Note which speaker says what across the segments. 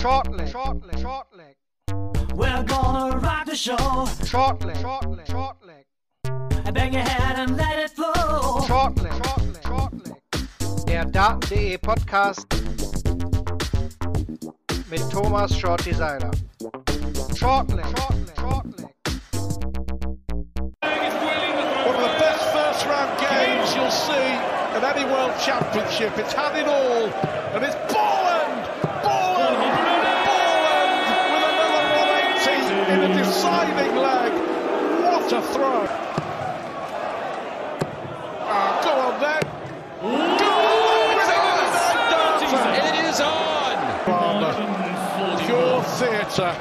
Speaker 1: Shortly, shortly, shortly.
Speaker 2: We're gonna rock the show.
Speaker 1: Shortly, shortly, shortly.
Speaker 2: Bang your head and let it flow.
Speaker 1: Shortly, shortly, shortly. Der Daten.de Podcast mit Thomas Short Designer. Shortly, shortly, shortly.
Speaker 3: One of the best first round games you'll see of any world championship. It's had it all and it's 180 in a deciding leg. What a throw! Ah, go on then! Go on! It is on! Pure theatre.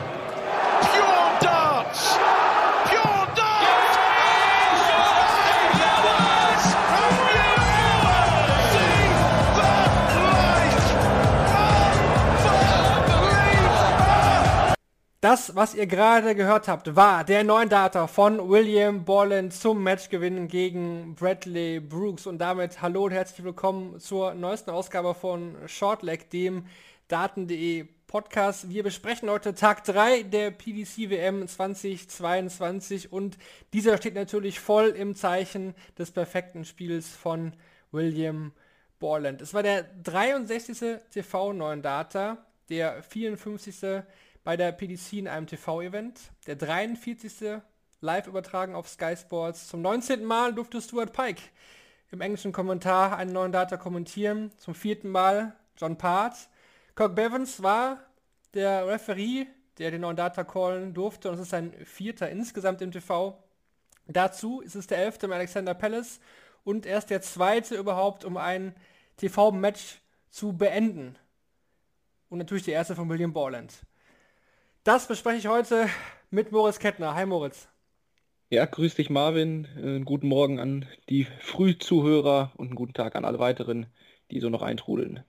Speaker 4: Das, was ihr gerade gehört habt, war der neuen Data von William Borland zum Matchgewinn gegen Bradley Brooks. Und damit hallo und herzlich willkommen zur neuesten Ausgabe von Shortleg, dem Daten.de Podcast. Wir besprechen heute Tag 3 der PDC WM 2022 und dieser steht natürlich voll im Zeichen des perfekten Spiels von William Borland. Es war der 63. TV neuen Data, der 54 bei der PDC in einem TV-Event. Der 43. live übertragen auf Sky Sports. Zum 19. Mal durfte Stuart Pike im englischen Kommentar einen neuen Data kommentieren. Zum vierten Mal John Part. Cock Bevans war der Referee, der den neuen Data callen durfte und es ist sein vierter insgesamt im TV. Dazu ist es der elfte mit Alexander Palace und erst der zweite überhaupt, um ein TV-Match zu beenden. Und natürlich der erste von William Borland. Das bespreche ich heute mit Moritz Kettner. Hi Moritz.
Speaker 5: Ja, grüß dich Marvin. Äh, Einen guten Morgen an die Frühzuhörer und einen guten Tag an alle weiteren, die so noch eintrudeln.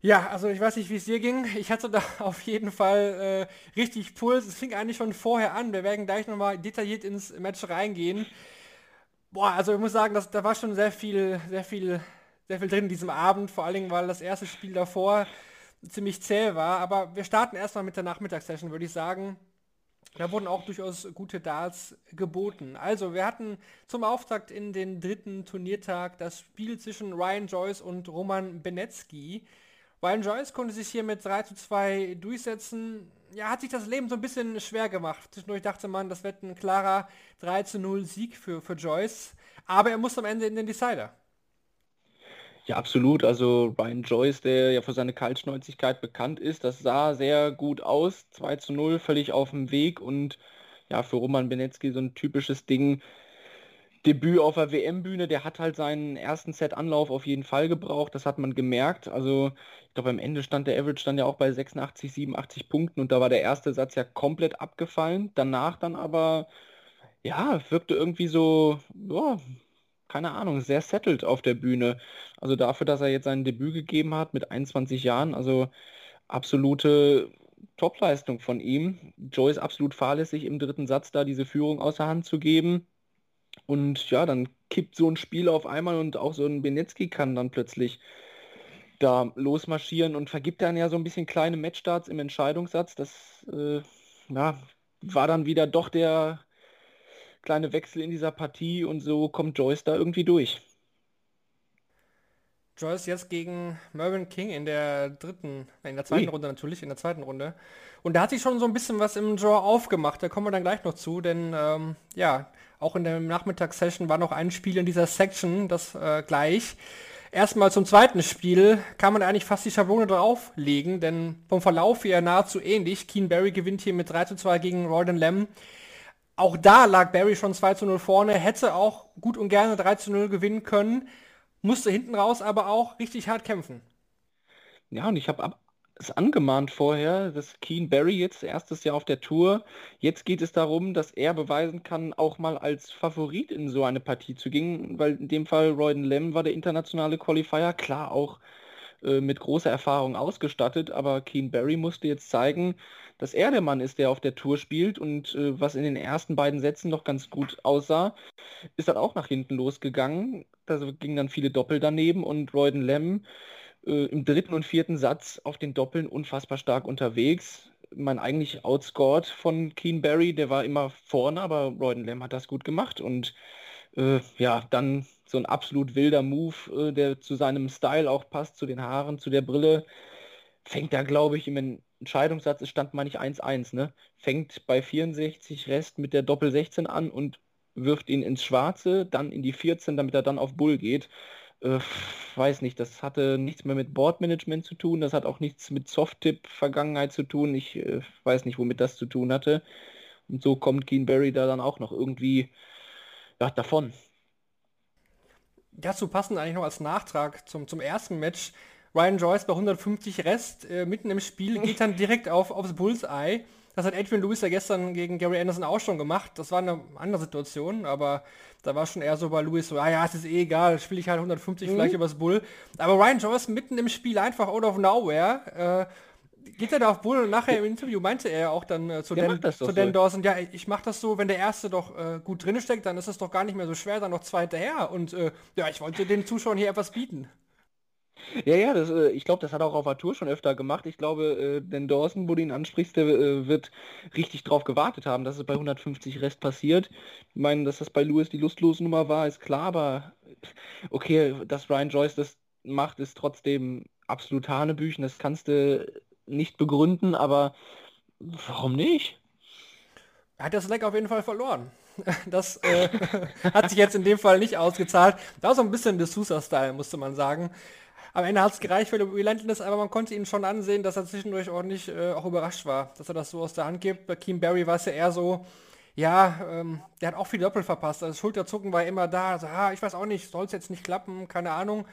Speaker 4: Ja, also ich weiß nicht, wie es dir ging. Ich hatte da auf jeden Fall äh, richtig Puls. Es fing eigentlich schon vorher an. Wir werden gleich nochmal detailliert ins Match reingehen. Boah, also ich muss sagen, dass, da war schon sehr viel, sehr viel, sehr viel drin in diesem Abend. Vor allen Dingen, weil das erste Spiel davor ziemlich zäh war. Aber wir starten erstmal mit der Nachmittagssession, würde ich sagen. Da wurden auch durchaus gute Darts geboten. Also, wir hatten zum Auftakt in den dritten Turniertag das Spiel zwischen Ryan Joyce und Roman Benetsky. Ryan Joyce konnte sich hier mit 3 zu 2 durchsetzen. Ja, hat sich das Leben so ein bisschen schwer gemacht. Zwischendurch dachte man, das wird ein klarer 3 zu 0 Sieg für, für Joyce. Aber er musste am Ende in den Decider.
Speaker 5: Ja, absolut. Also Ryan Joyce, der ja für seine Kaltschnäuzigkeit bekannt ist, das sah sehr gut aus. 2 zu 0, völlig auf dem Weg und ja, für Roman Benetsky so ein typisches Ding. Debüt auf der WM-Bühne, der hat halt seinen ersten Set-Anlauf auf jeden Fall gebraucht, das hat man gemerkt. Also ich glaube am Ende stand der Average dann ja auch bei 86, 87 Punkten und da war der erste Satz ja komplett abgefallen. Danach dann aber, ja, wirkte irgendwie so, ja, keine Ahnung, sehr settled auf der Bühne. Also dafür, dass er jetzt sein Debüt gegeben hat mit 21 Jahren, also absolute Topleistung von ihm. Joyce absolut fahrlässig im dritten Satz da diese Führung außer Hand zu geben. Und ja, dann kippt so ein Spiel auf einmal und auch so ein Benetski kann dann plötzlich da losmarschieren und vergibt dann ja so ein bisschen kleine Matchstarts im Entscheidungssatz. Das äh, ja, war dann wieder doch der kleine Wechsel in dieser Partie und so kommt Joyce da irgendwie durch.
Speaker 4: Joyce jetzt gegen Mervyn King in der dritten, in der zweiten
Speaker 5: Ui.
Speaker 4: Runde natürlich, in der zweiten Runde. Und da hat sich schon so ein bisschen was im Draw aufgemacht, da kommen wir dann gleich noch zu, denn ähm, ja, auch in der Nachmittagssession war noch ein Spiel in dieser Section, das äh, gleich. Erstmal zum zweiten Spiel kann man eigentlich fast die Schablone drauflegen, denn vom Verlauf her nahezu ähnlich. Keen Barry gewinnt hier mit 3 zu 2 gegen Royden Lamb. Auch da lag Barry schon 2 zu 0 vorne, hätte auch gut und gerne 3 zu 0 gewinnen können, musste hinten raus aber auch richtig hart kämpfen.
Speaker 5: Ja, und ich habe es angemahnt vorher, dass Keen Barry jetzt erstes Jahr auf der Tour. Jetzt geht es darum, dass er beweisen kann, auch mal als Favorit in so eine Partie zu gehen, weil in dem Fall Royden Lem war der internationale Qualifier, klar auch äh, mit großer Erfahrung ausgestattet, aber Keen Barry musste jetzt zeigen, dass er der Mann ist, der auf der Tour spielt und äh, was in den ersten beiden Sätzen noch ganz gut aussah, ist dann auch nach hinten losgegangen. Da gingen dann viele Doppel daneben und Royden Lem äh, im dritten und vierten Satz auf den Doppeln unfassbar stark unterwegs. Man eigentlich outscored von Keen Barry, der war immer vorne, aber Royden Lamb hat das gut gemacht und äh, ja, dann so ein absolut wilder Move, äh, der zu seinem Style auch passt, zu den Haaren, zu der Brille. Fängt da, glaube ich, im Entscheidungssatz, es stand mal nicht 1-1, ne? Fängt bei 64 Rest mit der Doppel 16 an und wirft ihn ins Schwarze, dann in die 14, damit er dann auf Bull geht. Äh, weiß nicht, das hatte nichts mehr mit Boardmanagement zu tun, das hat auch nichts mit Soft-Tip-Vergangenheit zu tun. Ich äh, weiß nicht, womit das zu tun hatte. Und so kommt Keen Barry da dann auch noch irgendwie ja, davon.
Speaker 4: Dazu passen eigentlich noch als Nachtrag zum, zum ersten Match. Ryan Joyce bei 150 Rest äh, mitten im Spiel geht dann direkt auf, aufs Bullseye. Das hat Adrian Lewis ja gestern gegen Gary Anderson auch schon gemacht. Das war eine andere Situation, aber da war schon eher so bei Lewis so, ah ja, es ist eh egal, spiele ich halt 150 mhm. vielleicht übers Bull. Aber Ryan Joyce mitten im Spiel einfach out of nowhere. Äh, geht er da auf Bull und nachher im Interview meinte er auch dann äh, zu, Dan, zu so. Dan Dawson, ja, ich mache das so, wenn der Erste doch äh, gut drin steckt, dann ist es doch gar nicht mehr so schwer, dann noch zwei hinterher. Und äh, ja, ich wollte den Zuschauern hier etwas bieten.
Speaker 5: Ja, ja, das, äh, ich glaube, das hat er auch auf der Tour schon öfter gemacht. Ich glaube, äh, den Dawson, wo du ihn ansprichst, der äh, wird richtig drauf gewartet haben, dass es bei 150 Rest passiert. Ich meine, dass das bei Lewis die lustlose Nummer war, ist klar, aber okay, dass Ryan Joyce das macht, ist trotzdem absolut Hanebüchen. Das kannst du nicht begründen, aber warum nicht?
Speaker 4: Er hat das Leck auf jeden Fall verloren. Das äh, hat sich jetzt in dem Fall nicht ausgezahlt. Da war so ein bisschen der Sousa-Style, musste man sagen. Am Ende hat es gereicht für Relentless, aber man konnte ihn schon ansehen, dass er zwischendurch ordentlich äh, auch überrascht war, dass er das so aus der Hand gibt. Bei Keem Barry war es ja eher so, ja, ähm, der hat auch viel Doppel verpasst. Also Schulterzucken war immer da. Also, ah, ich weiß auch nicht, soll es jetzt nicht klappen, keine Ahnung.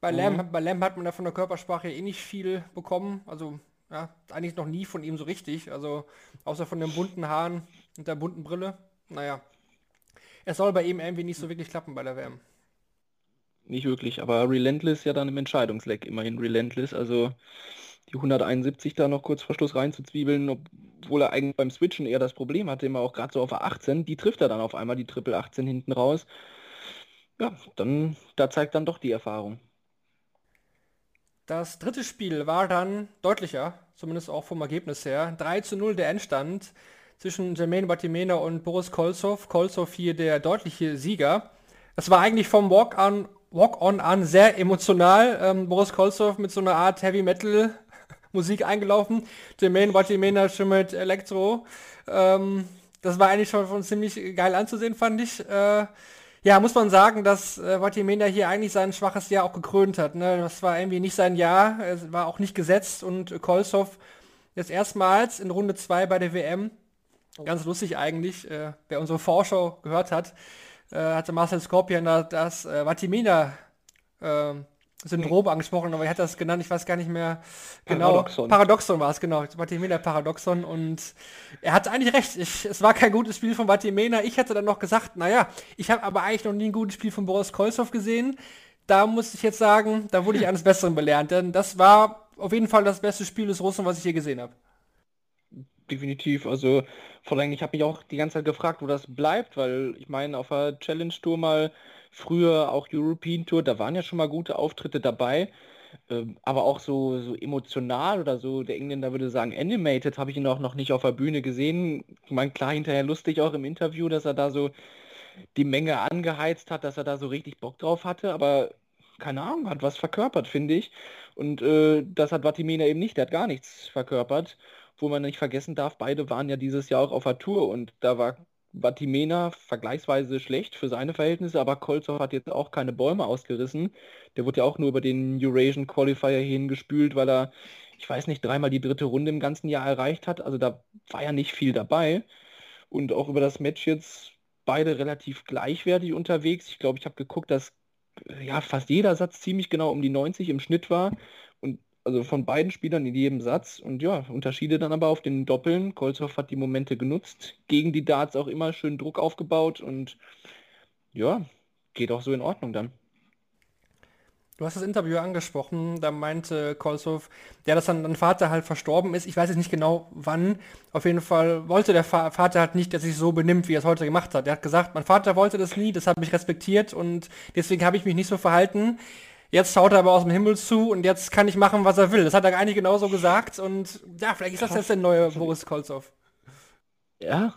Speaker 4: Bei, mhm. Lamb, bei Lamb hat man ja von der Körpersprache eh nicht viel bekommen. Also, ja, eigentlich noch nie von ihm so richtig. Also, außer von den bunten Haaren und der bunten Brille. Naja. Es soll bei ihm irgendwie nicht so wirklich klappen bei der WM
Speaker 5: nicht wirklich, aber Relentless ja dann im Entscheidungsleck immerhin Relentless, also die 171 da noch kurz vor Schluss reinzuzwiebeln, obwohl er eigentlich beim Switchen eher das Problem hatte, immer auch gerade so auf 18, die trifft er dann auf einmal, die Triple 18 hinten raus. Ja, dann, da zeigt dann doch die Erfahrung.
Speaker 4: Das dritte Spiel war dann deutlicher, zumindest auch vom Ergebnis her. 3 zu 0 der Endstand zwischen Jermaine Batimena und Boris Kolzow. Kolzow hier der deutliche Sieger. Das war eigentlich vom Walk-on Walk-On an, sehr emotional. Ähm, Boris Kolzow mit so einer Art Heavy Metal Musik eingelaufen. Jermaine Watimena schon mit Elektro. Ähm, das war eigentlich schon, schon ziemlich geil anzusehen, fand ich. Äh, ja, muss man sagen, dass äh, Watimena hier eigentlich sein schwaches Jahr auch gekrönt hat. Ne? Das war irgendwie nicht sein Jahr, es war auch nicht gesetzt und Kolzow jetzt erstmals in Runde 2 bei der WM. Ganz lustig eigentlich, äh, wer unsere Vorschau gehört hat, äh, hatte Marcel Scorpion da das äh, Vatimina äh, Syndrom angesprochen, aber er hat das genannt, ich weiß gar nicht mehr genau. Paradoxon, Paradoxon war es, genau. Vatimena Paradoxon und er hat eigentlich recht. Ich, es war kein gutes Spiel von Vatimena. Ich hätte dann noch gesagt, naja, ich habe aber eigentlich noch nie ein gutes Spiel von Boris Kolzow gesehen. Da muss ich jetzt sagen, da wurde ich eines Besseren belernt, denn das war auf jeden Fall das beste Spiel des Russen, was ich je gesehen habe
Speaker 5: definitiv. Also vor allem, ich habe mich auch die ganze Zeit gefragt, wo das bleibt, weil ich meine, auf der Challenge Tour mal früher auch European Tour, da waren ja schon mal gute Auftritte dabei. Ähm, aber auch so, so emotional oder so, der Engländer würde sagen, animated, habe ich ihn auch noch nicht auf der Bühne gesehen. Ich meine, klar, hinterher lustig auch im Interview, dass er da so die Menge angeheizt hat, dass er da so richtig Bock drauf hatte, aber keine Ahnung, hat was verkörpert, finde ich. Und äh, das hat Vatimena eben nicht, der hat gar nichts verkörpert wo man nicht vergessen darf, beide waren ja dieses Jahr auch auf der Tour und da war Vatimena vergleichsweise schlecht für seine Verhältnisse, aber Kolzow hat jetzt auch keine Bäume ausgerissen. Der wurde ja auch nur über den Eurasian Qualifier hingespült, weil er, ich weiß nicht, dreimal die dritte Runde im ganzen Jahr erreicht hat. Also da war ja nicht viel dabei. Und auch über das Match jetzt beide relativ gleichwertig unterwegs. Ich glaube, ich habe geguckt, dass ja fast jeder Satz ziemlich genau um die 90 im Schnitt war also von beiden Spielern in jedem Satz. Und ja, Unterschiede dann aber auf den Doppeln. Kolzow hat die Momente genutzt, gegen die Darts auch immer schön Druck aufgebaut und ja, geht auch so in Ordnung dann.
Speaker 4: Du hast das Interview angesprochen, da meinte Kolzow, ja, dass dann dein Vater halt verstorben ist. Ich weiß jetzt nicht genau wann. Auf jeden Fall wollte der Vater halt nicht, dass sich so benimmt, wie er es heute gemacht hat. Er hat gesagt, mein Vater wollte das nie, das habe ich respektiert und deswegen habe ich mich nicht so verhalten. Jetzt schaut er aber aus dem Himmel zu und jetzt kann ich machen, was er will. Das hat er eigentlich genauso gesagt und ja, vielleicht ist das jetzt der neue Boris Kolzow.
Speaker 5: Ja,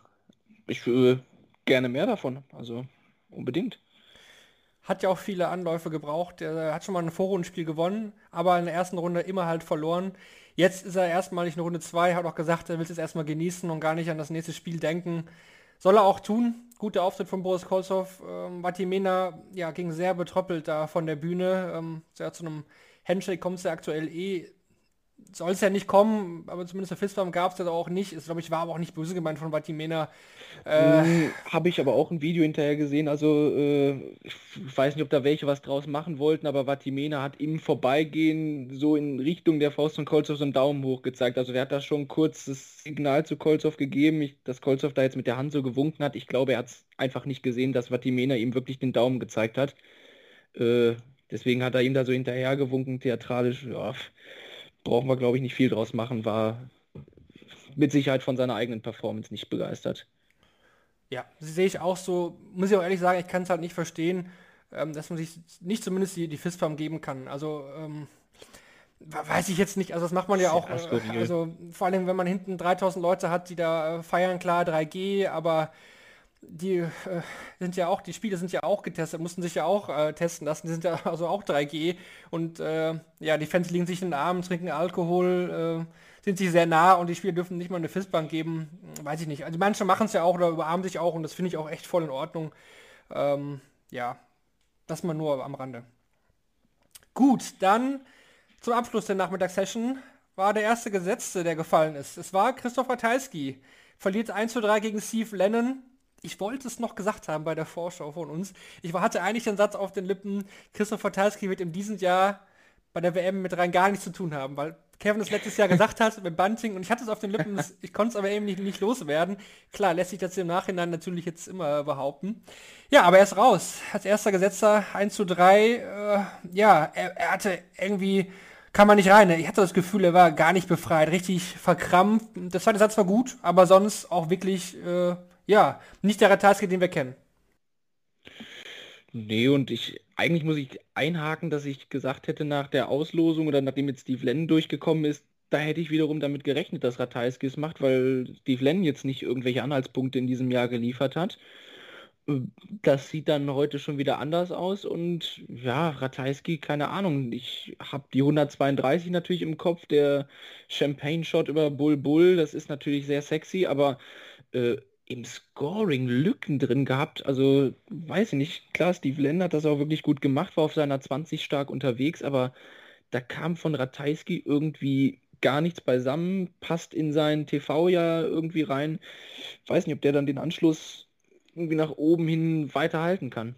Speaker 5: ich würde gerne mehr davon, also unbedingt.
Speaker 4: Hat ja auch viele Anläufe gebraucht. Er hat schon mal ein Vorrundenspiel gewonnen, aber in der ersten Runde immer halt verloren. Jetzt ist er erstmalig in Runde 2, hat auch gesagt, er will es jetzt erstmal genießen und gar nicht an das nächste Spiel denken. Soll er auch tun. Guter Auftritt von Boris Kolzow. Ähm, Vatimena ja, ging sehr betröppelt da von der Bühne. Ähm, zu einem Handshake kommt es ja aktuell eh soll es ja nicht kommen, aber zumindest der Fistbump gab es ja auch nicht. Es glaube ich war aber auch nicht böse gemeint von Vatimena.
Speaker 5: Äh, hm, Habe ich aber auch ein Video hinterher gesehen. Also äh, ich weiß nicht, ob da welche was draus machen wollten, aber Vatimena hat im Vorbeigehen so in Richtung der Faust von Kolzow so einen Daumen hoch gezeigt. Also der hat da schon kurz das Signal zu Kolzow gegeben, ich, dass Kolzow da jetzt mit der Hand so gewunken hat. Ich glaube, er hat es einfach nicht gesehen, dass Vatimena ihm wirklich den Daumen gezeigt hat. Äh, deswegen hat er ihm da so hinterher gewunken, theatralisch. Ja, brauchen wir, glaube ich, nicht viel draus machen, war mit Sicherheit von seiner eigenen Performance nicht begeistert.
Speaker 4: Ja, sehe ich auch so. Muss ich auch ehrlich sagen, ich kann es halt nicht verstehen, ähm, dass man sich nicht zumindest die, die Fistfarm geben kann. Also ähm, weiß ich jetzt nicht. Also das macht man ja auch. Äh, also vor allem, wenn man hinten 3000 Leute hat, die da äh, feiern, klar 3G, aber die äh, sind ja auch, die Spiele sind ja auch getestet, mussten sich ja auch äh, testen lassen, die sind ja also auch 3G und äh, ja, die Fans liegen sich in den Armen, trinken Alkohol, äh, sind sich sehr nah und die Spiele dürfen nicht mal eine Fistbank geben, weiß ich nicht. Also manche machen es ja auch oder überarmen sich auch und das finde ich auch echt voll in Ordnung. Ähm, ja, das mal nur am Rande. Gut, dann zum Abschluss der Nachmittagssession war der erste Gesetzte, der gefallen ist. Es war Christopher Teilski. Verliert 1 zu 3 gegen Steve Lennon ich wollte es noch gesagt haben bei der Vorschau von uns. Ich hatte eigentlich den Satz auf den Lippen, Christoph Talski wird in diesem Jahr bei der WM mit rein gar nichts zu tun haben, weil Kevin es letztes Jahr gesagt hat mit Bunting und ich hatte es auf den Lippen, ich konnte es aber eben nicht, nicht loswerden. Klar, lässt sich das im Nachhinein natürlich jetzt immer behaupten. Ja, aber er ist raus. Als erster Gesetzer 1 zu 3. Äh, ja, er, er hatte irgendwie kann man nicht rein. Ich hatte das Gefühl, er war gar nicht befreit, richtig verkrampft. Der zweite Satz war gut, aber sonst auch wirklich äh, ja, nicht der Ratajski, den wir kennen.
Speaker 5: Nee, und ich, eigentlich muss ich einhaken, dass ich gesagt hätte nach der Auslosung oder nachdem jetzt Steve Lennon durchgekommen ist, da hätte ich wiederum damit gerechnet, dass Ratajski es macht, weil Steve Lennon jetzt nicht irgendwelche Anhaltspunkte in diesem Jahr geliefert hat. Das sieht dann heute schon wieder anders aus und ja, Ratajski, keine Ahnung, ich habe die 132 natürlich im Kopf, der Champagne-Shot über Bull Bull, das ist natürlich sehr sexy, aber äh, im Scoring Lücken drin gehabt. Also, weiß ich nicht. Klar, Steve Lennon hat das auch wirklich gut gemacht, war auf seiner 20 stark unterwegs, aber da kam von Ratajski irgendwie gar nichts beisammen, passt in sein TV ja irgendwie rein. Weiß nicht, ob der dann den Anschluss irgendwie nach oben hin weiterhalten kann.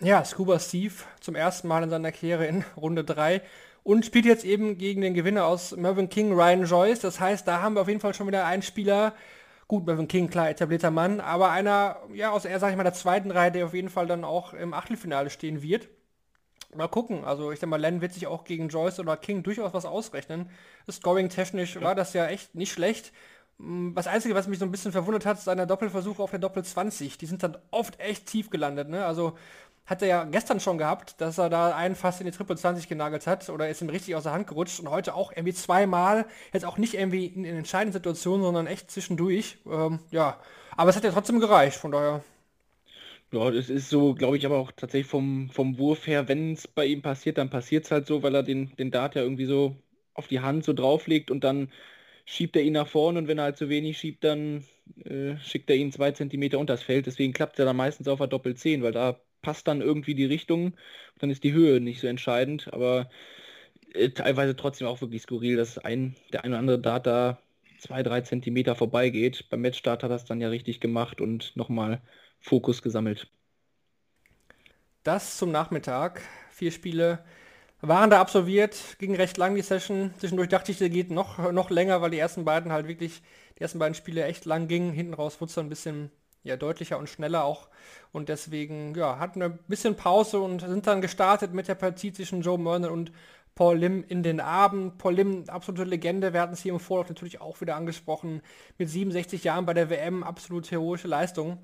Speaker 4: Ja, Scuba Steve zum ersten Mal in seiner Karriere in Runde 3 und spielt jetzt eben gegen den Gewinner aus Mervyn King, Ryan Joyce. Das heißt, da haben wir auf jeden Fall schon wieder einen Spieler, Gut, Mervyn King, klar, etablierter Mann, aber einer, ja, aus, sag ich mal, der zweiten Reihe, der auf jeden Fall dann auch im Achtelfinale stehen wird. Mal gucken, also ich denke mal, Len wird sich auch gegen Joyce oder King durchaus was ausrechnen. Scoring-technisch ja. war das ja echt nicht schlecht. Mm, das Einzige, was mich so ein bisschen verwundert hat, ist seine Doppelversuche auf der Doppel 20. Die sind dann oft echt tief gelandet, ne? Also hat er ja gestern schon gehabt, dass er da einen fast in die Triple 20 genagelt hat oder ist ihm richtig aus der Hand gerutscht und heute auch irgendwie zweimal, jetzt auch nicht irgendwie in, in entscheidenden Situationen, sondern echt zwischendurch. Ähm, ja, aber es hat ja trotzdem gereicht, von daher.
Speaker 5: Ja, das ist so, glaube ich, aber auch tatsächlich vom, vom Wurf her, wenn es bei ihm passiert, dann passiert es halt so, weil er den, den Dart ja irgendwie so auf die Hand so drauflegt und dann schiebt er ihn nach vorne und wenn er halt zu wenig schiebt, dann äh, schickt er ihn zwei Zentimeter unters Feld. Deswegen klappt er dann meistens auf der Doppel 10, weil da passt dann irgendwie die Richtung, dann ist die Höhe nicht so entscheidend, aber äh, teilweise trotzdem auch wirklich skurril, dass ein, der eine oder andere Dart da zwei, drei Zentimeter vorbeigeht. Beim Matchstart hat er das dann ja richtig gemacht und nochmal Fokus gesammelt.
Speaker 4: Das zum Nachmittag. Vier Spiele waren da absolviert, ging recht lang die Session. Zwischendurch dachte ich, der geht noch, noch länger, weil die ersten beiden halt wirklich, die ersten beiden Spiele echt lang gingen. Hinten raus wurde es dann ein bisschen ja, deutlicher und schneller auch. Und deswegen, ja, hatten wir ein bisschen Pause und sind dann gestartet mit der Partie zwischen Joe Mernon und Paul Lim in den Abend. Paul Lim, absolute Legende, wir hatten es hier im Vorlauf natürlich auch wieder angesprochen, mit 67 Jahren bei der WM, absolut heroische Leistung.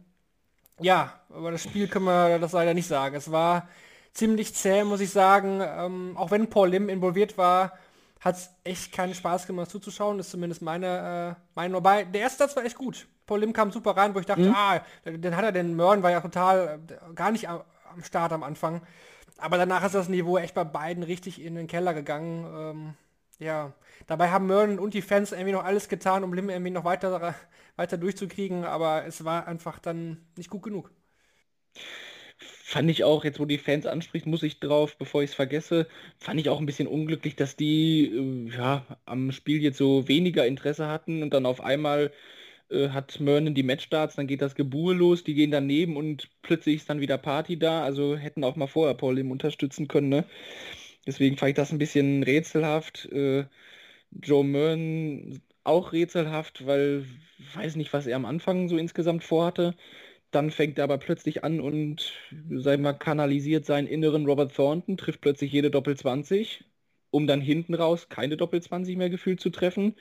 Speaker 4: Ja, aber das Spiel können wir das leider nicht sagen. Es war ziemlich zäh, muss ich sagen. Ähm, auch wenn Paul Lim involviert war, hat es echt keinen Spaß gemacht zuzuschauen, ist zumindest meine äh, Meinung. Wobei, der erste Satz war echt gut. Paul Lim kam super rein, wo ich dachte, mhm. ah, dann hat er den Mörn, war ja total äh, gar nicht am, am, Start am Anfang. Aber danach ist das Niveau echt bei beiden richtig in den Keller gegangen. Ähm, ja, dabei haben Mörn und die Fans irgendwie noch alles getan, um Lim irgendwie noch weiter, weiter durchzukriegen, aber es war einfach dann nicht gut genug.
Speaker 5: Fand ich auch, jetzt wo die Fans anspricht, muss ich drauf, bevor ich es vergesse, fand ich auch ein bisschen unglücklich, dass die äh, ja, am Spiel jetzt so weniger Interesse hatten und dann auf einmal äh, hat Mernon die Matchstarts, dann geht das Gebuhe los, die gehen daneben und plötzlich ist dann wieder Party da, also hätten auch mal vorher Paul ihm unterstützen können, ne? Deswegen fand ich das ein bisschen rätselhaft. Äh, Joe Mern auch rätselhaft, weil weiß nicht, was er am Anfang so insgesamt vorhatte. Dann fängt er aber plötzlich an und, sagen wir, kanalisiert seinen inneren Robert Thornton, trifft plötzlich jede Doppel-20, um dann hinten raus keine Doppel-20 mehr gefühlt zu treffen.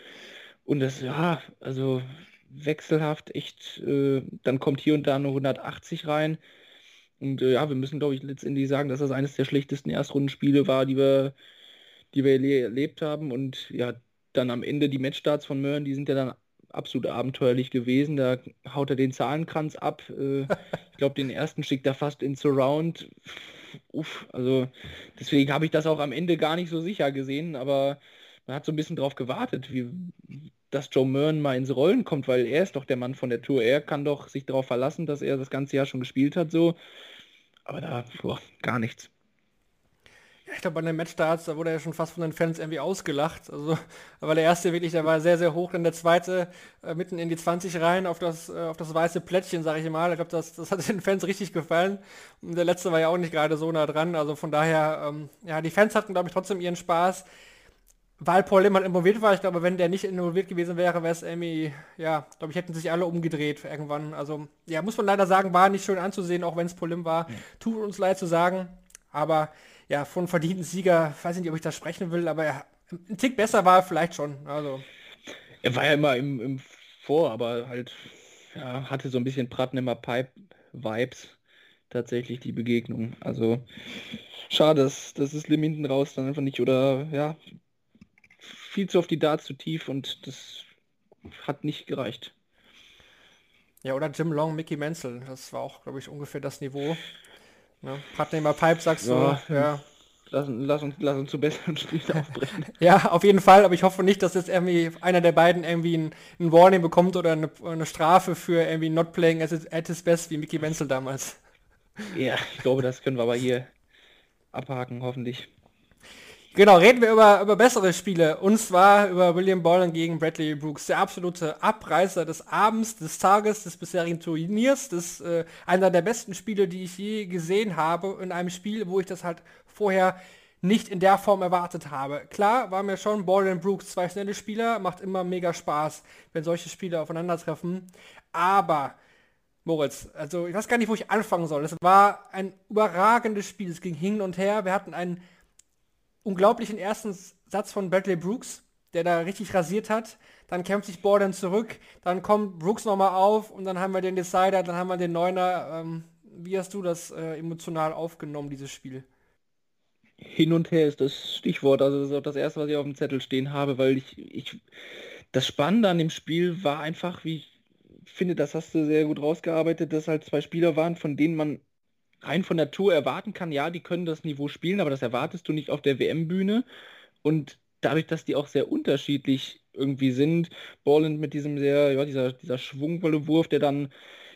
Speaker 5: Und das, ja, also wechselhaft, echt, äh, dann kommt hier und da eine 180 rein. Und äh, ja, wir müssen, glaube ich, letztendlich sagen, dass das eines der schlechtesten Erstrundenspiele war, die wir, die wir erlebt haben. Und ja, dann am Ende die Matchstarts von Möhren, die sind ja dann absolut abenteuerlich gewesen. Da haut er den Zahlenkranz ab. Äh, ich glaube, den ersten schickt er fast in Surround. Uff, also deswegen habe ich das auch am Ende gar nicht so sicher gesehen, aber man hat so ein bisschen drauf gewartet, wie, dass Joe Mern mal ins Rollen kommt, weil er ist doch der Mann von der Tour. Er kann doch sich darauf verlassen, dass er das ganze Jahr schon gespielt hat, so. Aber da, boah, gar nichts.
Speaker 4: Ja, ich glaube, bei den Matchstarts, da wurde er schon fast von den Fans irgendwie ausgelacht. Also, weil der erste wirklich, der war sehr, sehr hoch, dann der zweite äh, mitten in die 20 rein auf das, äh, auf das weiße Plättchen, sage ich mal. Ich glaube, das, das hat den Fans richtig gefallen. Und der letzte war ja auch nicht gerade so nah dran. Also von daher, ähm, ja, die Fans hatten, glaube ich, trotzdem ihren Spaß. Weil Paul Lehmann involviert war, ich glaube, wenn der nicht involviert gewesen wäre, wäre es irgendwie, ja, glaube ich, hätten sich alle umgedreht irgendwann. Also, ja, muss man leider sagen, war nicht schön anzusehen, auch wenn es Paul Lim war. Ja. Tut uns leid zu sagen. Aber ja, von verdienten Sieger, weiß ich nicht, ob ich das sprechen will, aber ja, ein Tick besser war er vielleicht schon. Also.
Speaker 5: Er war ja immer im, im Vor, aber halt ja, hatte so ein bisschen Pratnimmer Pipe-Vibes tatsächlich die Begegnung. Also schade, dass, dass es Lim hinten raus dann einfach nicht oder ja, viel zu oft die Darts zu tief und das hat nicht gereicht.
Speaker 4: Ja, oder Jim Long, Mickey Menzel, das war auch, glaube ich, ungefähr das Niveau. Ne? Partner Pipe sagst ja, du, ja.
Speaker 5: Lass, lass, uns, lass uns zu besseren Spielen aufbrechen.
Speaker 4: ja, auf jeden Fall, aber ich hoffe nicht, dass jetzt irgendwie einer der beiden irgendwie ein, ein Warning bekommt oder eine, eine, Strafe für irgendwie not playing at, at his best wie Mickey Menzel damals.
Speaker 5: Ja, ich glaube, das können wir aber hier abhaken, hoffentlich.
Speaker 4: Genau, reden wir über, über bessere Spiele. Und zwar über William Bolland gegen Bradley Brooks. Der absolute Abreißer des Abends, des Tages, des bisherigen Turniers. Das äh, einer der besten Spiele, die ich je gesehen habe. In einem Spiel, wo ich das halt vorher nicht in der Form erwartet habe. Klar, war mir schon Bolland Brooks zwei schnelle Spieler. Macht immer mega Spaß, wenn solche Spiele aufeinandertreffen. Aber... Moritz, also ich weiß gar nicht, wo ich anfangen soll. Es war ein überragendes Spiel. Es ging hin und her. Wir hatten einen unglaublichen ersten Satz von Bradley Brooks, der da richtig rasiert hat. Dann kämpft sich Borden zurück, dann kommt Brooks nochmal auf und dann haben wir den Decider, dann haben wir den Neuner. Ähm, wie hast du das äh, emotional aufgenommen, dieses Spiel?
Speaker 5: Hin und her ist das Stichwort, also das ist auch das erste, was ich auf dem Zettel stehen habe, weil ich, ich das Spannende an dem Spiel war einfach, wie ich finde, das hast du sehr gut rausgearbeitet, dass halt zwei Spieler waren, von denen man rein von der Tour erwarten kann, ja, die können das Niveau spielen, aber das erwartest du nicht auf der WM-Bühne. Und dadurch, dass die auch sehr unterschiedlich irgendwie sind, Borland mit diesem sehr, ja, dieser, dieser schwungvolle Wurf, der dann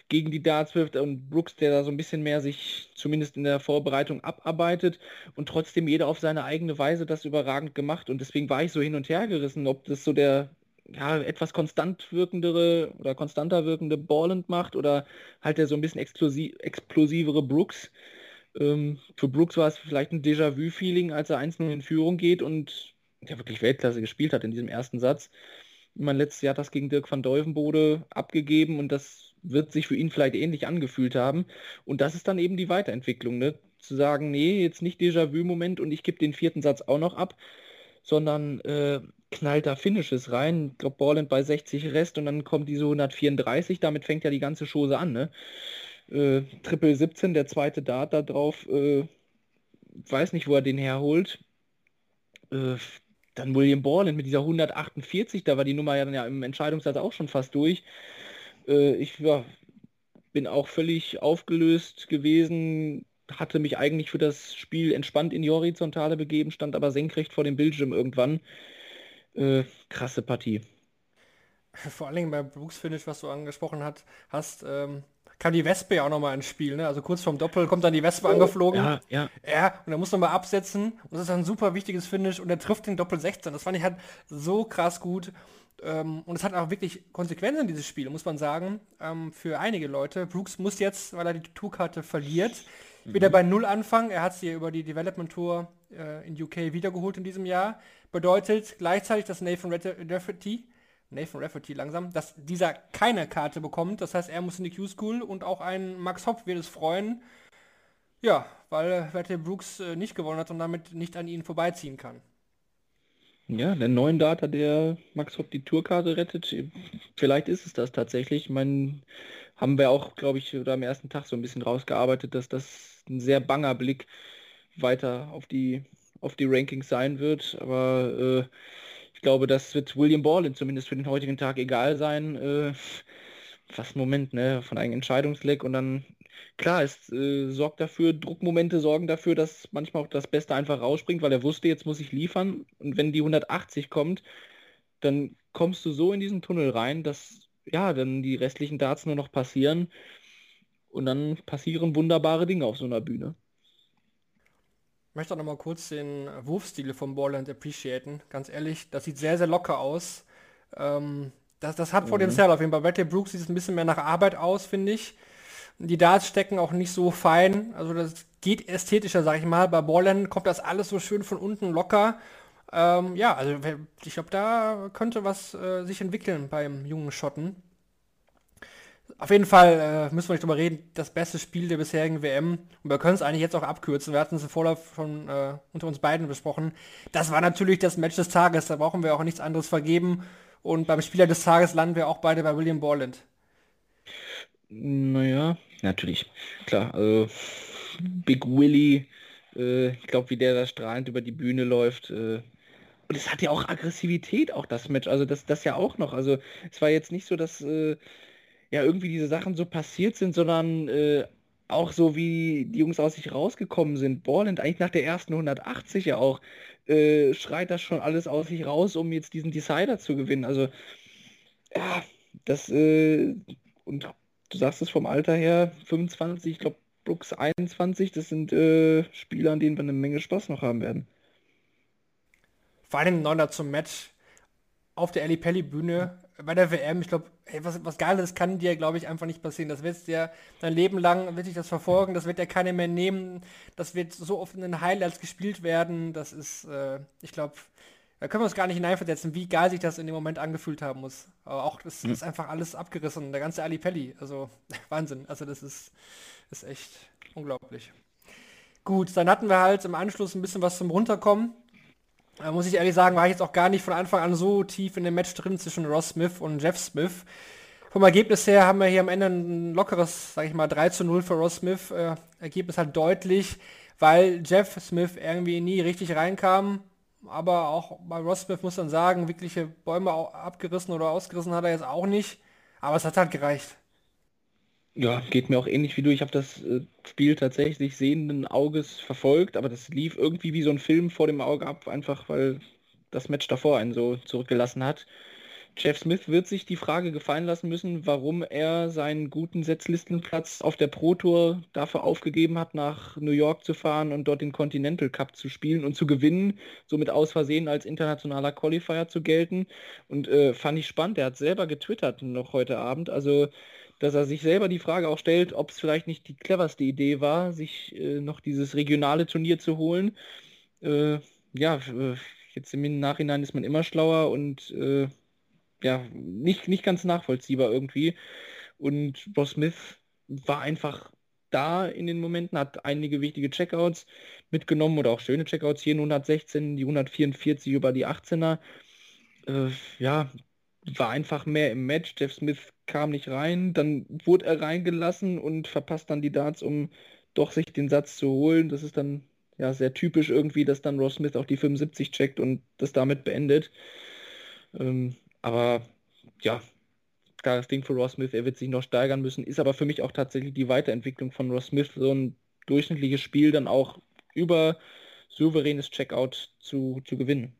Speaker 5: gegen die Darts wirft und Brooks, der da so ein bisschen mehr sich zumindest in der Vorbereitung abarbeitet und trotzdem jeder auf seine eigene Weise das überragend gemacht und deswegen war ich so hin und her gerissen, ob das so der ja, etwas konstant wirkendere oder konstanter wirkende Borland macht oder halt der so ein bisschen explosivere Brooks. Ähm, für Brooks war es vielleicht ein Déjà-vu-Feeling, als er 1-0 in Führung geht und der wirklich Weltklasse gespielt hat in diesem ersten Satz. Mein letztes Jahr hat das gegen Dirk van Deuvenbode abgegeben und das wird sich für ihn vielleicht ähnlich angefühlt haben. Und das ist dann eben die Weiterentwicklung, ne? Zu sagen, nee, jetzt nicht Déjà-vu-Moment und ich gebe den vierten Satz auch noch ab, sondern äh, knallt da Finishes rein. Ich glaube, Borland bei 60 Rest und dann kommt diese 134. Damit fängt ja die ganze Chose an. Ne? Äh, Triple 17, der zweite Dart da drauf. Äh, weiß nicht, wo er den herholt. Äh, dann William Borland mit dieser 148, da war die Nummer ja dann ja im Entscheidungssatz auch schon fast durch. Äh, ich ja, bin auch völlig aufgelöst gewesen, hatte mich eigentlich für das Spiel entspannt in die Horizontale begeben, stand aber senkrecht vor dem Bildschirm irgendwann. Äh, krasse Partie.
Speaker 4: Vor allen Dingen bei Brooks Finish, was du angesprochen hat, hast, ähm, kam die Wespe ja auch nochmal ins Spiel. Ne? Also kurz vorm Doppel kommt dann die Wespe oh, angeflogen.
Speaker 5: Ja, ja.
Speaker 4: Ja, und er muss nochmal absetzen. Und das ist ein super wichtiges Finish. Und er trifft den Doppel 16. Das fand ich halt so krass gut. Ähm, und es hat auch wirklich Konsequenzen, dieses Spiel, muss man sagen, ähm, für einige Leute. Brooks muss jetzt, weil er die Tourkarte verliert, mhm. wieder bei Null anfangen. Er hat sie über die Development Tour äh, in UK wiedergeholt in diesem Jahr. Bedeutet gleichzeitig, dass Nathan Rafferty Nathan Rafferty langsam, dass dieser keine Karte bekommt. Das heißt, er muss in die Q-School und auch ein Max Hopp wird es freuen. Ja, weil Wette Brooks äh, nicht gewonnen hat und damit nicht an ihn vorbeiziehen kann.
Speaker 5: Ja, der neuen Data, der Max Hopp die Tourkarte rettet, vielleicht ist es das tatsächlich. Ich meine, haben wir auch, glaube ich, oder am ersten Tag so ein bisschen rausgearbeitet, dass das ein sehr banger Blick weiter auf die auf die Rankings sein wird. Aber äh, glaube, das wird William Borland zumindest für den heutigen Tag egal sein. Äh, was Moment, ne, von einem Entscheidungsleck und dann, klar, es äh, sorgt dafür, Druckmomente sorgen dafür, dass manchmal auch das Beste einfach rausspringt, weil er wusste, jetzt muss ich liefern und wenn die 180 kommt, dann kommst du so in diesen Tunnel rein, dass ja, dann die restlichen Darts nur noch passieren und dann passieren wunderbare Dinge auf so einer Bühne.
Speaker 4: Ich möchte auch noch mal kurz den Wurfstil von Borland appreciaten. Ganz ehrlich, das sieht sehr, sehr locker aus. Ähm, das, das hat mhm. Potenzial auf jeden Fall. Bei Bradley Brooks sieht es ein bisschen mehr nach Arbeit aus, finde ich. Die Darts stecken auch nicht so fein. Also das geht ästhetischer, sag ich mal. Bei Borland kommt das alles so schön von unten locker. Ähm, ja, also ich glaube, da könnte was äh, sich entwickeln beim jungen Schotten. Auf jeden Fall äh, müssen wir nicht drüber reden, das beste Spiel der bisherigen WM. Und wir können es eigentlich jetzt auch abkürzen. Wir hatten es im Vorlauf schon äh, unter uns beiden besprochen. Das war natürlich das Match des Tages. Da brauchen wir auch nichts anderes vergeben. Und beim Spieler des Tages landen wir auch beide bei William Borland.
Speaker 5: Naja, natürlich. Klar. Also Big Willy, äh, ich glaube, wie der da strahlend über die Bühne läuft. Äh, und es hat ja auch Aggressivität, auch das Match. Also das, das ja auch noch. Also es war jetzt nicht so, dass äh, ja irgendwie diese Sachen so passiert sind, sondern äh, auch so wie die Jungs aus sich rausgekommen sind. Borland eigentlich nach der ersten 180 ja auch äh, schreit das schon alles aus sich raus, um jetzt diesen Decider zu gewinnen. Also ja, das äh, und du sagst es vom Alter her 25, ich glaube Brooks 21, das sind äh, Spieler, an denen wir eine Menge Spaß noch haben werden.
Speaker 4: Vor allem Neuner zum Match auf der Ali Pelli Bühne bei der WM, ich glaube, was, was Geiles kann dir, glaube ich, einfach nicht passieren. Das wird dir dein Leben lang, wird dich das verfolgen, das wird dir keiner mehr nehmen, das wird so oft in den Highlights gespielt werden, das ist, äh, ich glaube, da können wir uns gar nicht hineinversetzen, wie geil sich das in dem Moment angefühlt haben muss. Aber auch, das hm. ist einfach alles abgerissen, der ganze Ali Pelli, also Wahnsinn, also das ist, ist echt unglaublich. Gut, dann hatten wir halt im Anschluss ein bisschen was zum Runterkommen. Da muss ich ehrlich sagen, war ich jetzt auch gar nicht von Anfang an so tief in dem Match drin zwischen Ross Smith und Jeff Smith. Vom Ergebnis her haben wir hier am Ende ein lockeres, sag ich mal, 3 zu 0 für Ross Smith. Äh, Ergebnis halt deutlich, weil Jeff Smith irgendwie nie richtig reinkam. Aber auch bei Ross Smith muss man sagen, wirkliche Bäume abgerissen oder ausgerissen hat er jetzt auch nicht. Aber es hat halt gereicht.
Speaker 5: Ja, geht mir auch ähnlich wie du. Ich habe das äh, Spiel tatsächlich sehenden Auges verfolgt, aber das lief irgendwie wie so ein Film vor dem Auge ab, einfach weil das Match davor einen so zurückgelassen hat. Jeff Smith wird sich die Frage gefallen lassen müssen, warum er seinen guten Setzlistenplatz auf der Pro Tour dafür aufgegeben hat, nach New York zu fahren und dort den Continental Cup zu spielen und zu gewinnen, somit aus Versehen als internationaler Qualifier zu gelten. Und äh, fand ich spannend, er hat selber getwittert noch heute Abend. Also dass er sich selber die Frage auch stellt, ob es vielleicht nicht die cleverste Idee war, sich äh, noch dieses regionale Turnier zu holen. Äh, ja, äh, jetzt im Nachhinein ist man immer schlauer und äh, ja, nicht, nicht ganz nachvollziehbar irgendwie. Und Ross Smith war einfach da in den Momenten, hat einige wichtige Checkouts mitgenommen oder auch schöne Checkouts hier in 116, die 144 über die 18er. Äh, ja, war einfach mehr im Match. Jeff Smith kam nicht rein, dann wurde er reingelassen und verpasst dann die Darts, um doch sich den Satz zu holen. Das ist dann ja sehr typisch irgendwie, dass dann Ross Smith auch die 75 checkt und das damit beendet. Ähm, aber ja, klares Ding für Ross Smith, er wird sich noch steigern müssen, ist aber für mich auch tatsächlich die Weiterentwicklung von Ross Smith, so ein durchschnittliches Spiel dann auch über souveränes Checkout zu, zu gewinnen.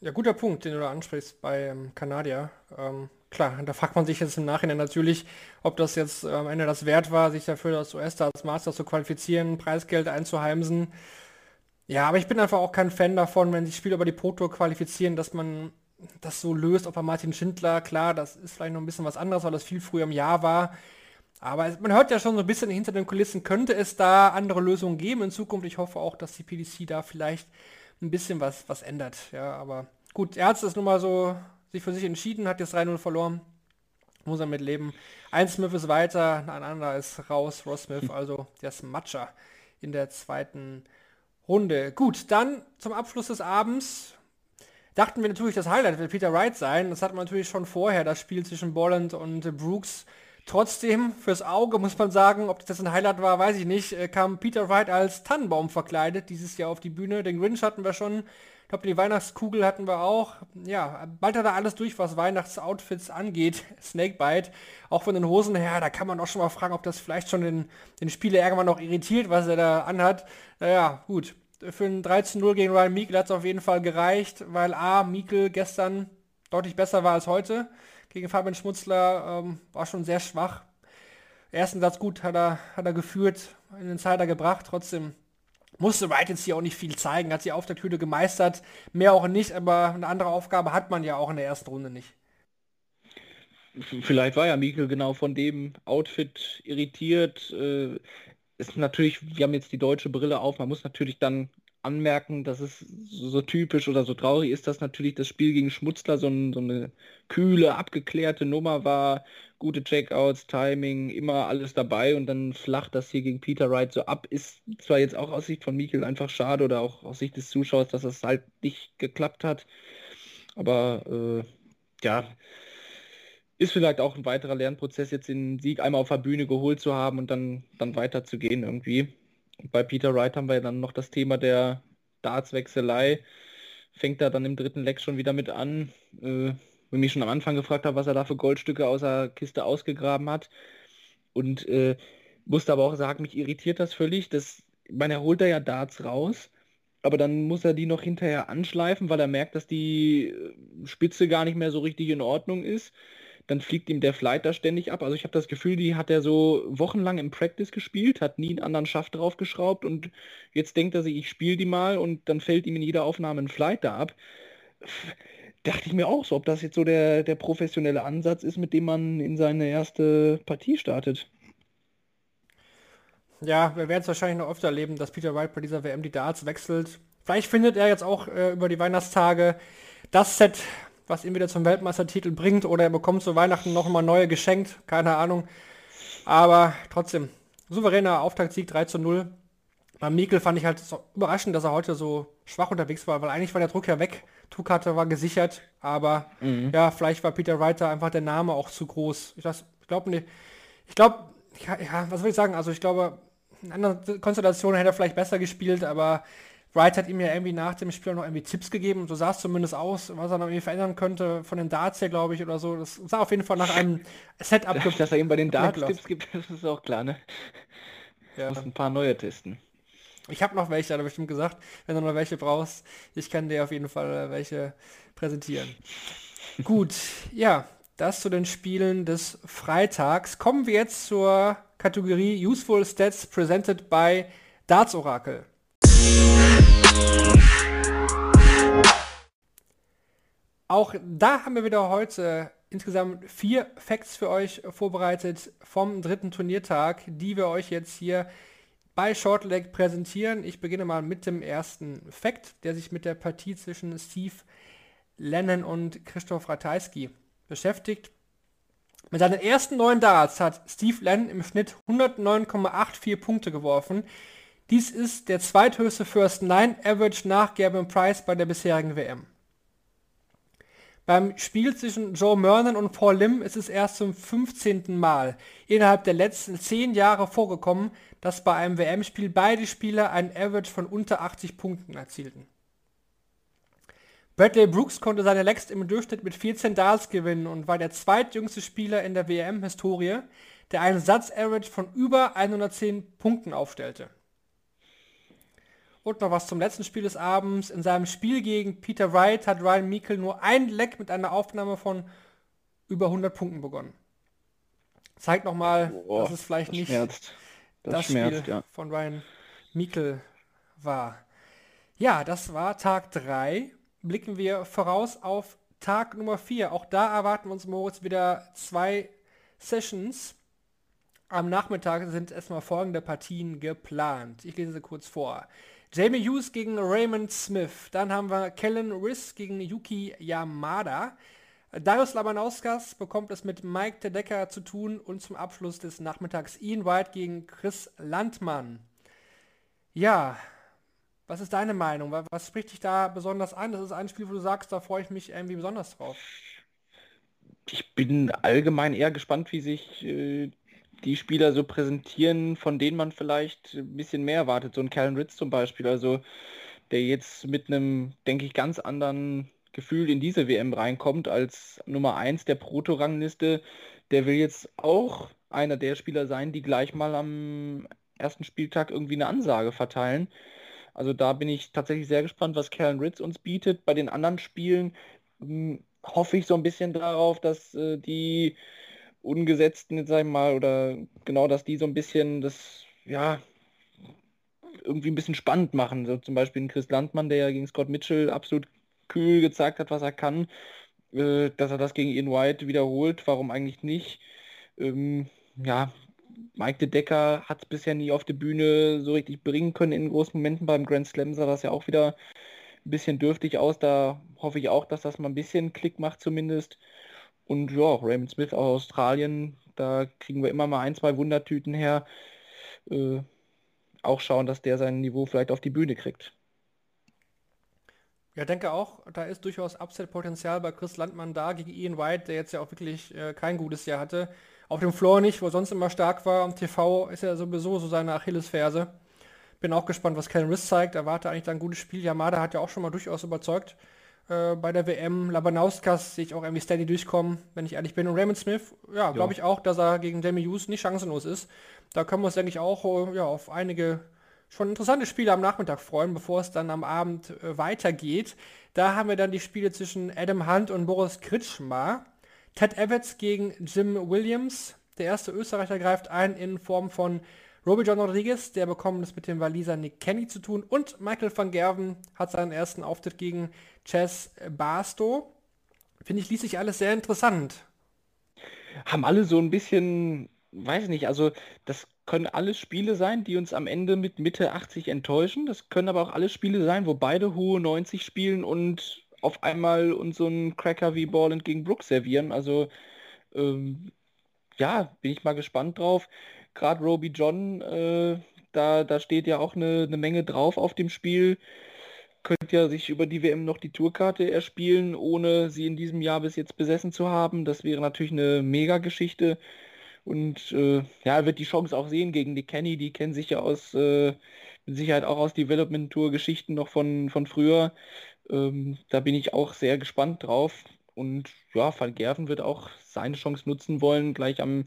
Speaker 4: Ja, guter Punkt, den du da ansprichst bei ähm, Kanadier. Ähm, klar, da fragt man sich jetzt im Nachhinein natürlich, ob das jetzt äh, am Ende das wert war, sich dafür das US-Stars Master zu qualifizieren, Preisgeld einzuheimsen. Ja, aber ich bin einfach auch kein Fan davon, wenn sich Spieler über die Pro-Tour qualifizieren, dass man das so löst, ob er Martin Schindler, klar, das ist vielleicht noch ein bisschen was anderes, weil das viel früher im Jahr war. Aber man hört ja schon so ein bisschen hinter den Kulissen, könnte es da andere Lösungen geben in Zukunft. Ich hoffe auch, dass die PDC da vielleicht ein bisschen was, was ändert. Ja, aber gut, er hat es nun mal so sich für sich entschieden, hat jetzt 3-0 verloren. Muss er mit leben. Ein Smith ist weiter, ein anderer ist raus, Ross Smith, also der ist Matcher in der zweiten Runde. Gut, dann zum Abschluss des Abends dachten wir natürlich, das Highlight wird Peter Wright sein. Das hat man natürlich schon vorher, das Spiel zwischen Bolland und Brooks. Trotzdem, fürs Auge muss man sagen, ob das ein Highlight war, weiß ich nicht, äh, kam Peter Wright als Tannenbaum verkleidet dieses Jahr auf die Bühne. Den Grinch hatten wir schon, glaube die Weihnachtskugel hatten wir auch. Ja, bald hat er alles durch, was Weihnachtsoutfits angeht. Snakebite, auch von den Hosen her, da kann man auch schon mal fragen, ob das vielleicht schon den, den Spieler irgendwann noch irritiert, was er da anhat. Naja, gut, für ein 13-0 gegen Ryan Meikle hat es auf jeden Fall gereicht, weil A, Meikle gestern deutlich besser war als heute. Gegen Fabian Schmutzler ähm, war schon sehr schwach. Ersten Satz gut hat er, hat er geführt, in den Zeiler gebracht. Trotzdem musste Wright jetzt hier auch nicht viel zeigen, hat sie auf der Tüte gemeistert. Mehr auch nicht, aber eine andere Aufgabe hat man ja auch in der ersten Runde nicht.
Speaker 5: Vielleicht war ja Mikkel genau von dem Outfit irritiert. Äh, ist natürlich, wir haben jetzt die deutsche Brille auf, man muss natürlich dann anmerken, dass es so typisch oder so traurig ist, dass natürlich das Spiel gegen Schmutzler so, ein, so eine kühle, abgeklärte Nummer war, gute Checkouts, Timing, immer alles dabei und dann flacht das hier gegen Peter Wright so ab. Ist zwar jetzt auch aus Sicht von Mikkel einfach schade oder auch aus Sicht des Zuschauers, dass das halt nicht geklappt hat, aber äh, ja, ist vielleicht auch ein weiterer Lernprozess, jetzt den Sieg einmal auf der Bühne geholt zu haben und dann, dann weiterzugehen irgendwie. Bei Peter Wright haben wir ja dann noch das Thema der Dartswechselei. Fängt er dann im dritten Leck schon wieder mit an. Äh, wenn mich schon am Anfang gefragt habe, was er da für Goldstücke aus der Kiste ausgegraben hat. Und äh, musste aber auch sagen, mich irritiert das völlig. Das, ich meine, er holt da ja Darts raus, aber dann muss er die noch hinterher anschleifen, weil er merkt, dass die äh, Spitze gar nicht mehr so richtig in Ordnung ist dann fliegt ihm der Flight da ständig ab. Also ich habe das Gefühl, die hat er so wochenlang im Practice gespielt, hat nie einen anderen Schaft draufgeschraubt und jetzt denkt er sich, ich spiele die mal und dann fällt ihm in jeder Aufnahme ein Flight da ab. Dachte ich mir auch so, ob das jetzt so der, der professionelle Ansatz ist, mit dem man in seine erste Partie startet.
Speaker 4: Ja, wir werden es wahrscheinlich noch öfter erleben, dass Peter White bei dieser WM die Darts wechselt. Vielleicht findet er jetzt auch äh, über die Weihnachtstage das Set, was ihn wieder zum Weltmeistertitel bringt oder er bekommt zu Weihnachten noch mal neue geschenkt, keine Ahnung. Aber trotzdem, souveräner Auftaktsieg 3 zu 0. Bei Mikkel fand ich halt so überraschend, dass er heute so schwach unterwegs war, weil eigentlich war der Druck ja weg. Tuchkarte war gesichert, aber mhm. ja, vielleicht war Peter Reiter einfach der Name auch zu groß. Ich, ich glaube nicht. Ich glaube, ja, was will ich sagen? Also ich glaube, in anderen Konstellationen hätte er vielleicht besser gespielt, aber Wright hat ihm ja irgendwie nach dem Spiel noch irgendwie Tipps gegeben, so sah es zumindest aus, was er noch irgendwie verändern könnte von den Darts her, glaube ich, oder so. Das sah auf jeden Fall nach einem Setup.
Speaker 5: Dass er ihm bei den Darts Tipps gibt, das ist auch klar, ne? Ja. Muss ein paar neue testen.
Speaker 4: Ich habe noch welche, hat er bestimmt gesagt. Wenn du noch welche brauchst, ich kann dir auf jeden Fall äh, welche präsentieren. Gut, ja, das zu den Spielen des Freitags. Kommen wir jetzt zur Kategorie Useful Stats presented by Darts Oracle. Auch da haben wir wieder heute insgesamt vier Facts für euch vorbereitet vom dritten Turniertag, die wir euch jetzt hier bei Shortleg präsentieren. Ich beginne mal mit dem ersten Fact, der sich mit der Partie zwischen Steve Lennon und Christoph Ratajski beschäftigt. Mit seinen ersten neun Darts hat Steve Lennon im Schnitt 109,84 Punkte geworfen. Dies ist der zweithöchste First Nine Average nach Gavin Price bei der bisherigen WM. Beim Spiel zwischen Joe Mernon und Paul Lim ist es erst zum 15. Mal innerhalb der letzten 10 Jahre vorgekommen, dass bei einem WM-Spiel beide Spieler ein Average von unter 80 Punkten erzielten. Bradley Brooks konnte seine Legs im Durchschnitt mit 14 Darts gewinnen und war der zweitjüngste Spieler in der WM-Historie, der einen Satz-Average von über 110 Punkten aufstellte. Und noch was zum letzten Spiel des Abends. In seinem Spiel gegen Peter Wright hat Ryan Meikle nur ein Leck mit einer Aufnahme von über 100 Punkten begonnen. Zeigt nochmal,
Speaker 5: Boah,
Speaker 4: dass es vielleicht
Speaker 5: das
Speaker 4: nicht
Speaker 5: schmerzt. Das,
Speaker 4: das
Speaker 5: schmerzt,
Speaker 4: Spiel
Speaker 5: ja.
Speaker 4: von Ryan Meikle war. Ja, das war Tag 3. Blicken wir voraus auf Tag Nummer 4. Auch da erwarten wir uns Moritz wieder zwei Sessions. Am Nachmittag sind erstmal folgende Partien geplant. Ich lese sie kurz vor. Jamie Hughes gegen Raymond Smith. Dann haben wir Kellen Riss gegen Yuki Yamada. Darius Labanauskas bekommt es mit Mike Tedecker zu tun und zum Abschluss des Nachmittags Ian White gegen Chris Landmann. Ja, was ist deine Meinung? Was, spricht dich da besonders an? Das ist ein Spiel, wo du sagst, da freue ich mich irgendwie besonders drauf.
Speaker 5: Ich bin allgemein eher gespannt, wie sich äh, die Spieler so präsentieren, von denen man vielleicht ein bisschen mehr erwartet. So ein Callan Ritz zum Beispiel, also der jetzt mit einem, denke ich, ganz anderen Gefühl in diese WM reinkommt als Nummer 1 der Proto-Rangliste. Der will jetzt auch einer der Spieler sein, die gleich mal am ersten Spieltag irgendwie eine Ansage verteilen. Also da bin ich tatsächlich sehr gespannt, was Callan Ritz uns bietet. Bei den anderen Spielen hm, hoffe ich so ein bisschen darauf, dass äh, die Ungesetzten, jetzt sag ich mal, oder genau, dass die so ein bisschen das, ja, irgendwie ein bisschen spannend machen. So zum Beispiel ein Chris Landmann, der ja gegen Scott Mitchell absolut kühl gezeigt hat, was er kann, äh, dass er das gegen Ian White wiederholt, warum eigentlich nicht? Ähm, ja, Mike de Decker hat es bisher nie auf die Bühne so richtig bringen können in großen Momenten. Beim Grand Slam sah das ja auch wieder ein bisschen dürftig aus. Da hoffe ich auch, dass das mal ein bisschen Klick macht zumindest. Und ja, Raymond Smith aus Australien, da kriegen wir immer mal ein, zwei Wundertüten her. Äh, auch schauen, dass der sein Niveau vielleicht auf die Bühne kriegt.
Speaker 4: Ja, denke auch, da ist durchaus Upset-Potenzial bei Chris Landmann da gegen Ian White, der jetzt ja auch wirklich äh, kein gutes Jahr hatte. Auf dem Floor nicht, wo er sonst immer stark war. Am TV ist er sowieso so seine Achillesferse. Bin auch gespannt, was Ken Riss zeigt. Erwarte eigentlich da ein gutes Spiel. Yamada hat ja auch schon mal durchaus überzeugt äh, bei der WM. Labanauskas sehe ich auch irgendwie steady durchkommen, wenn ich ehrlich bin. Und Raymond Smith, ja, glaube ich auch, dass er gegen Jamie Hughes nicht chancenlos ist. Da können wir uns, denke ich, auch äh, ja, auf einige schon interessante Spiele am Nachmittag freuen, bevor es dann am Abend äh, weitergeht. Da haben wir dann die Spiele zwischen Adam Hunt und Boris Kritschmar. Ted Evans gegen Jim Williams. Der erste Österreicher greift ein in Form von Robbie John Rodriguez, der bekommt es mit dem Waliser Nick Kenny zu tun. Und Michael van Gerven hat seinen ersten Auftritt gegen Chess Barstow. Finde ich, ließ sich alles sehr interessant.
Speaker 5: Haben alle so ein bisschen, weiß nicht, also das können alles Spiele sein, die uns am Ende mit Mitte 80 enttäuschen. Das können aber auch alle Spiele sein, wo beide hohe 90 spielen und auf einmal uns so einen Cracker wie Borland gegen Brooks servieren. Also ähm, ja, bin ich mal gespannt drauf. Gerade Roby John, äh, da, da steht ja auch eine, eine Menge drauf auf dem Spiel. Könnte ja sich über die WM noch die Tourkarte erspielen, ohne sie in diesem Jahr bis jetzt besessen zu haben. Das wäre natürlich eine Mega-Geschichte. Und äh, ja, er wird die Chance auch sehen gegen die Kenny. Die kennen sich ja aus, äh, mit Sicherheit auch aus Development Tour Geschichten noch von, von früher. Ähm, da bin ich auch sehr gespannt drauf. Und ja, Van Gerven wird auch seine Chance nutzen wollen, gleich am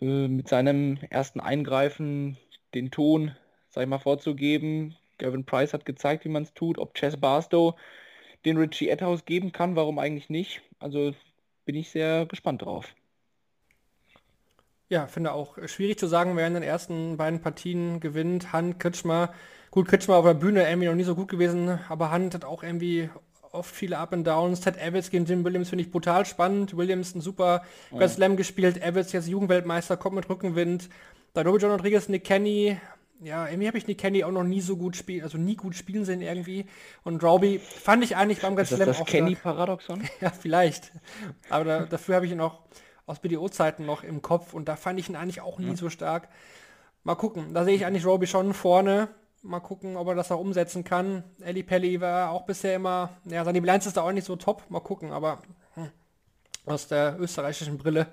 Speaker 5: äh, mit seinem ersten Eingreifen den Ton, sag ich mal, vorzugeben. Gavin Price hat gezeigt, wie man es tut. Ob Chess Barstow den Richie Edhouse geben kann, warum eigentlich nicht? Also bin ich sehr gespannt drauf.
Speaker 4: Ja, finde auch schwierig zu sagen, wer in den ersten beiden Partien gewinnt. Hand, Kritschmer. Gut, Kritschmer auf der Bühne irgendwie noch nie so gut gewesen, aber Hand hat auch irgendwie oft viele Up and Downs. Ted Evans gegen Jim Williams finde ich brutal spannend. Williams ein super
Speaker 5: Ja.
Speaker 4: Grand Slam gespielt. Evans jetzt Jugendweltmeister, kommt mit Rückenwind. Dann Robert John Rodriguez, Nick Kenny. Ja, irgendwie habe ich Nick Kenny auch noch nie so gut spielen, also nie gut spielen sehen irgendwie. Und Roby fand ich eigentlich beim Grand
Speaker 5: das
Speaker 4: Slam
Speaker 5: das
Speaker 4: auch
Speaker 5: Kenny-Paradoxon?
Speaker 4: ja, vielleicht. Aber da, dafür habe ich ihn auch aus BDO-Zeiten noch im Kopf und da fand ich ihn eigentlich auch nie so stark. Mal gucken. Da sehe ich eigentlich Roby schon vorne. Mal gucken, ob er das auch umsetzen kann. Ellie Pelli war auch bisher immer, ja, seine Bilanz ist da auch nicht so top. Mal gucken, aber hm. aus der österreichischen Brille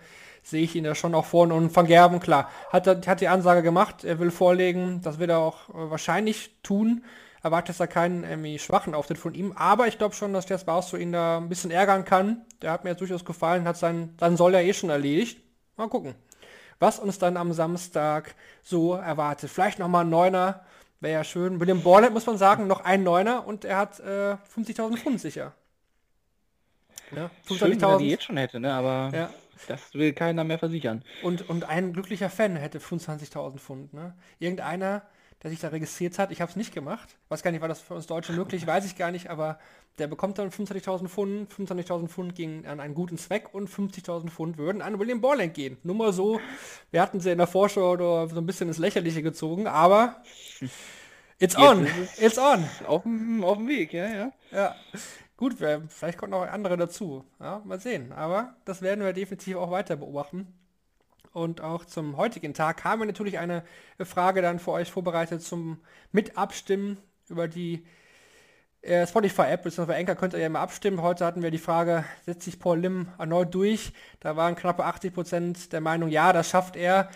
Speaker 4: sehe ich ihn da schon auch vorne. Und Van Gerben, klar, hat, hat die Ansage gemacht, er will vorlegen, das wird er auch äh, wahrscheinlich tun. Erwartet da keinen irgendwie schwachen Auftritt von ihm, aber ich glaube schon, dass Jess Barstow ihn da ein bisschen ärgern kann. Der hat mir jetzt durchaus gefallen, hat sein, dann soll er eh schon erledigt. Mal gucken, was uns dann am Samstag so erwartet. Vielleicht nochmal ein Neuner, wäre ja schön. William Borland muss man sagen, noch ein Neuner und er hat äh, 50.000 Pfund sicher.
Speaker 5: Ja, 25.000. Schön, wenn er die jetzt schon hätte, ne? aber ja. das will keiner mehr versichern.
Speaker 4: Und, und ein glücklicher Fan hätte 25.000 Pfund. Ne? Irgendeiner, der sich da registriert hat, ich habe es nicht gemacht. Weiß gar nicht, war das für uns Deutsche möglich, weiß ich gar nicht, aber der bekommt dann 25.000 Pfund, 25.000 Pfund gingen an einen guten Zweck und 50.000 Pfund würden an William Borland gehen. Nur mal so, wir hatten sie in der Vorschau oder so ein bisschen ins Lächerliche gezogen, aber it's on, it's on.
Speaker 5: Auf dem, auf dem Weg, ja, ja.
Speaker 4: Ja. Gut, vielleicht kommen noch andere dazu. Ja, mal sehen. Aber das werden wir definitiv auch weiter beobachten. Und auch zum heutigen Tag haben wir natürlich eine Frage dann für euch vorbereitet zum Mitabstimmen über die äh, Spotify-App, beziehungsweise Anchor könnt ihr ja mal abstimmen. Heute hatten wir die Frage, setzt sich Paul Lim erneut durch? Da waren knappe 80% der Meinung, ja, das schafft er.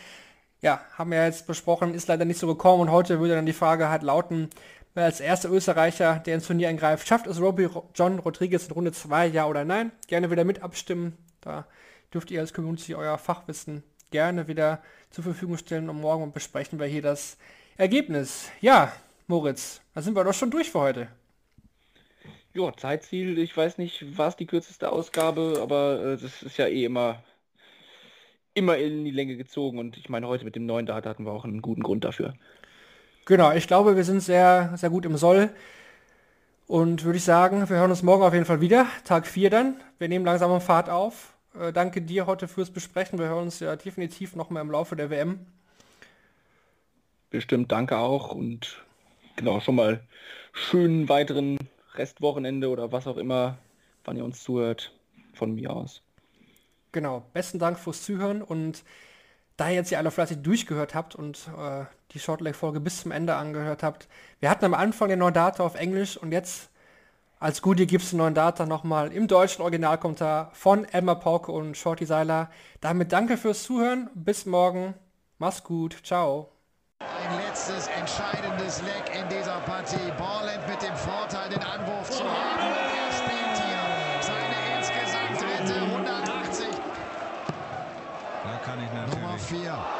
Speaker 4: Ja, haben wir jetzt besprochen, ist leider nicht so gekommen und heute würde dann die Frage halt lauten, Wer als erster Österreicher, der ins Turnier eingreift, schafft es Robbie John Rodriguez in Runde 2, ja oder nein? Gerne wieder mit abstimmen. Da dürft ihr als Community euer Fachwissen gerne wieder zur Verfügung stellen und morgen besprechen wir hier das Ergebnis. Ja, Moritz, da sind wir doch schon durch für heute.
Speaker 5: Ja, Zeitziel, ich weiß nicht, war es die kürzeste Ausgabe, aber äh, das ist ja eh immer immer in die Länge gezogen und ich meine, heute mit dem neuen Data hatten wir auch einen guten Grund dafür.
Speaker 4: Genau, ich glaube, wir sind sehr, sehr gut im Soll. Und würde ich sagen, wir hören uns morgen auf jeden Fall wieder. Tag 4 dann. Wir nehmen langsam Fahrt auf. Äh, danke dir heute fürs Besprechen. Wir hören uns ja definitiv noch mal im Laufe der WM.
Speaker 5: Bestimmt, danke auch. Und genau, schon mal schönen weiteren Restwochenende oder was auch immer, wann ihr uns zuhört, von mir aus.
Speaker 4: Genau, besten Dank fürs Zuhören und da ihr jetzt hier alle fleißig durchgehört habt und äh, die Shortleg-Folge bis zum Ende angehört habt, wir hatten am Anfang den neuen Data auf Englisch und jetzt als Goodie gibt es den neuen Data nochmal im deutschen Originalkommentar von Emma Pauke und Shorty Seiler. Damit danke fürs Zuhören, bis morgen, mach's gut, ciao.
Speaker 6: Ein letztes entscheidendes Leck in dieser Partie. Borland mit dem Vorteil, den Anwurf Sophia.